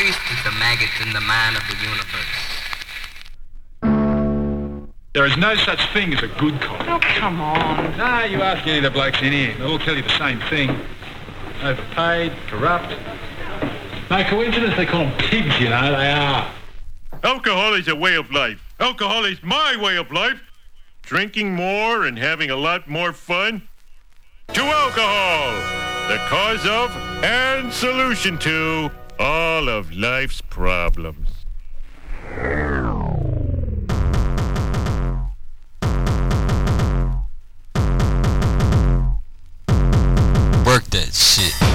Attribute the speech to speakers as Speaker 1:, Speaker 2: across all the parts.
Speaker 1: tasted the maggots in the mind of the universe.
Speaker 2: There is no such thing as a good cop.
Speaker 3: Oh, come on.
Speaker 2: No, you ask any of the blokes in here. They'll all tell you the same thing. Overpaid, corrupt. No coincidence they call them pigs, you know. They are.
Speaker 4: Alcohol is a way of life. Alcohol is my way of life. Drinking more and having a lot more fun. To alcohol, the cause of and solution to all of life's problems.
Speaker 5: Work that shit.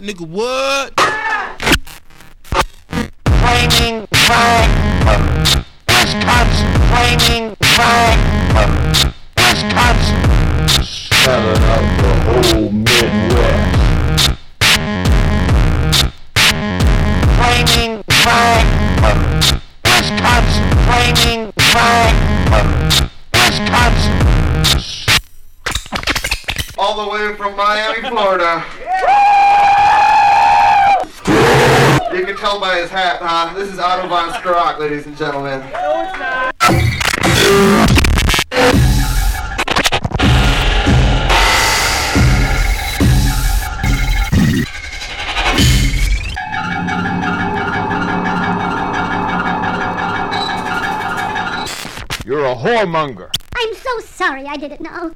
Speaker 3: Nigga, what?
Speaker 6: ladies and gentlemen.
Speaker 7: You're a whoremonger.
Speaker 8: I'm so sorry I didn't know.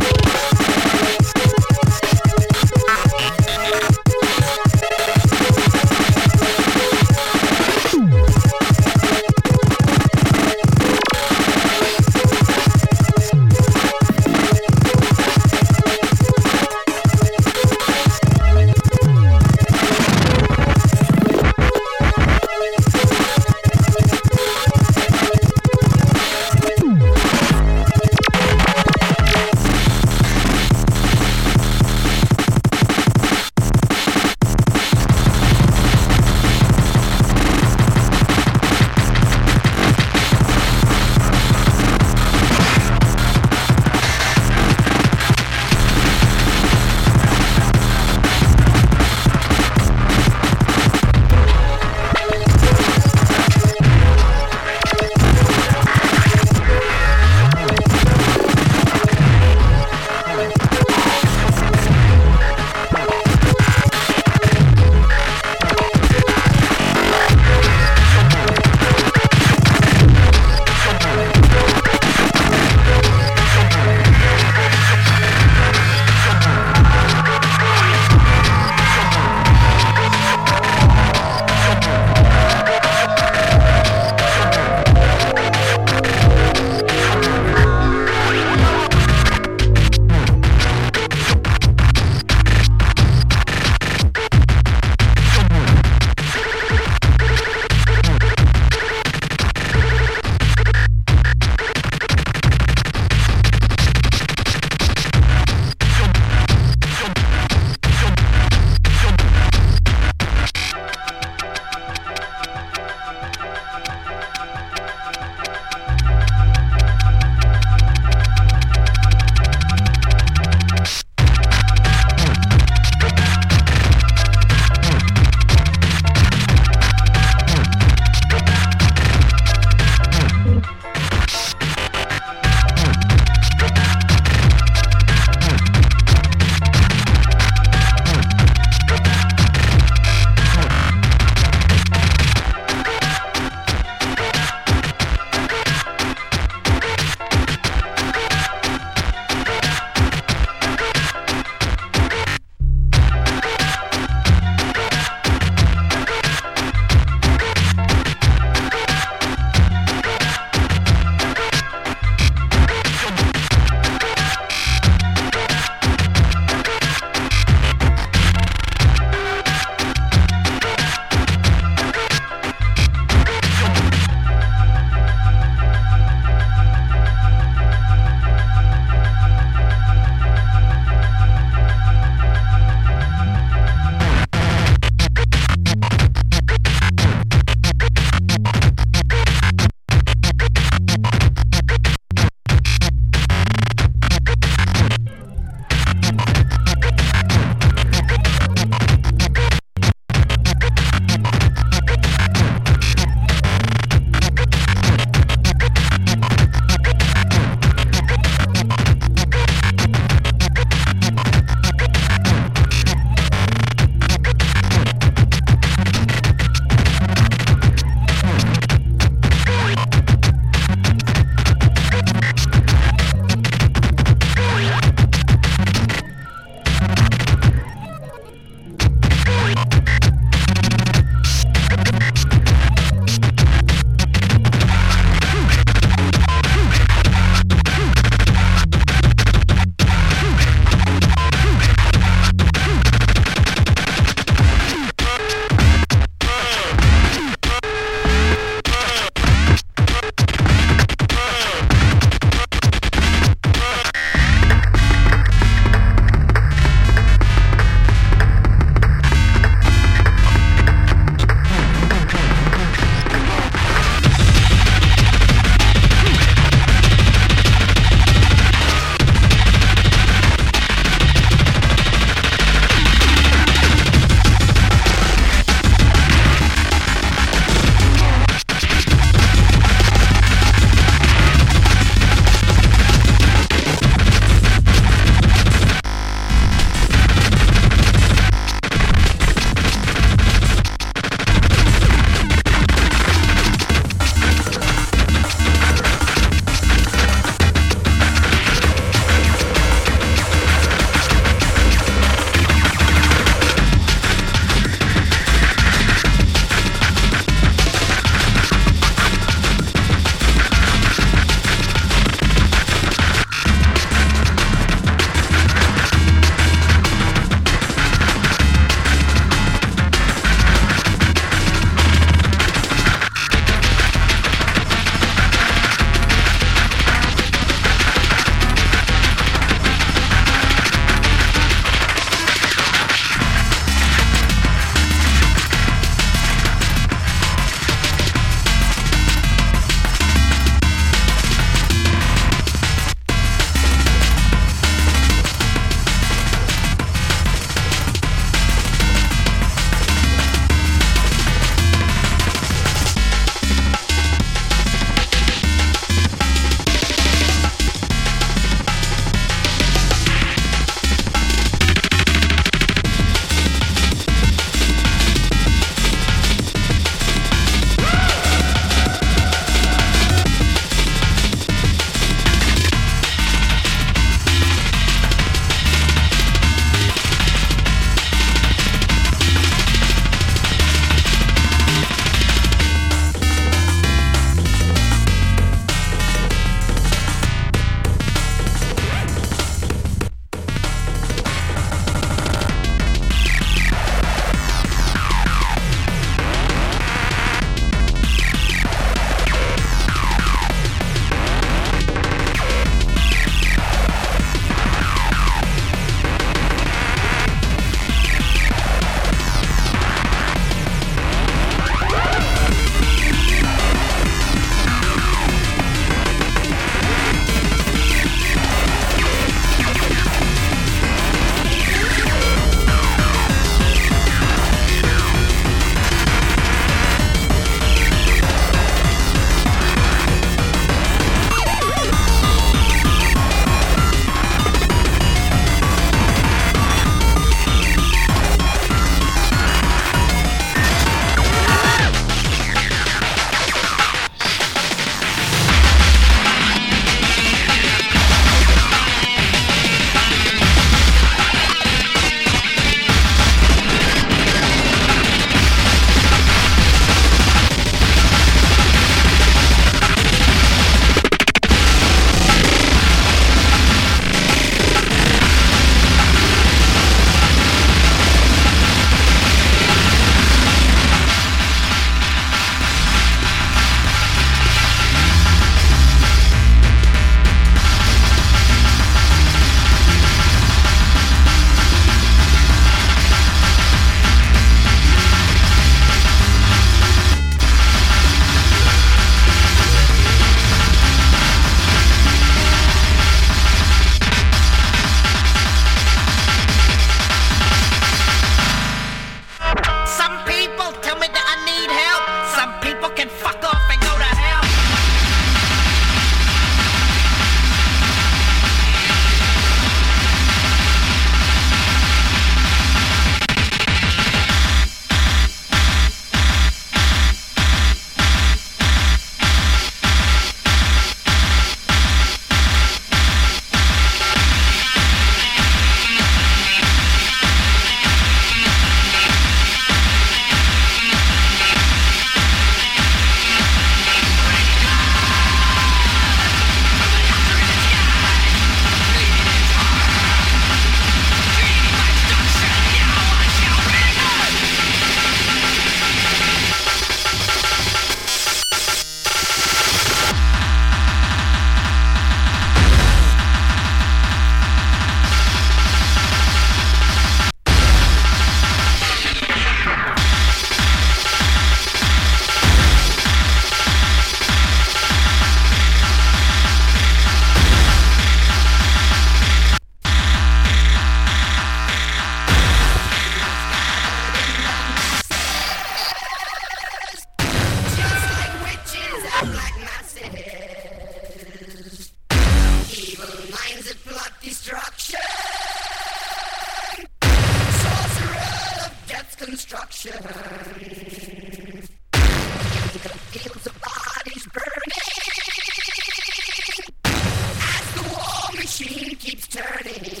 Speaker 9: dirty.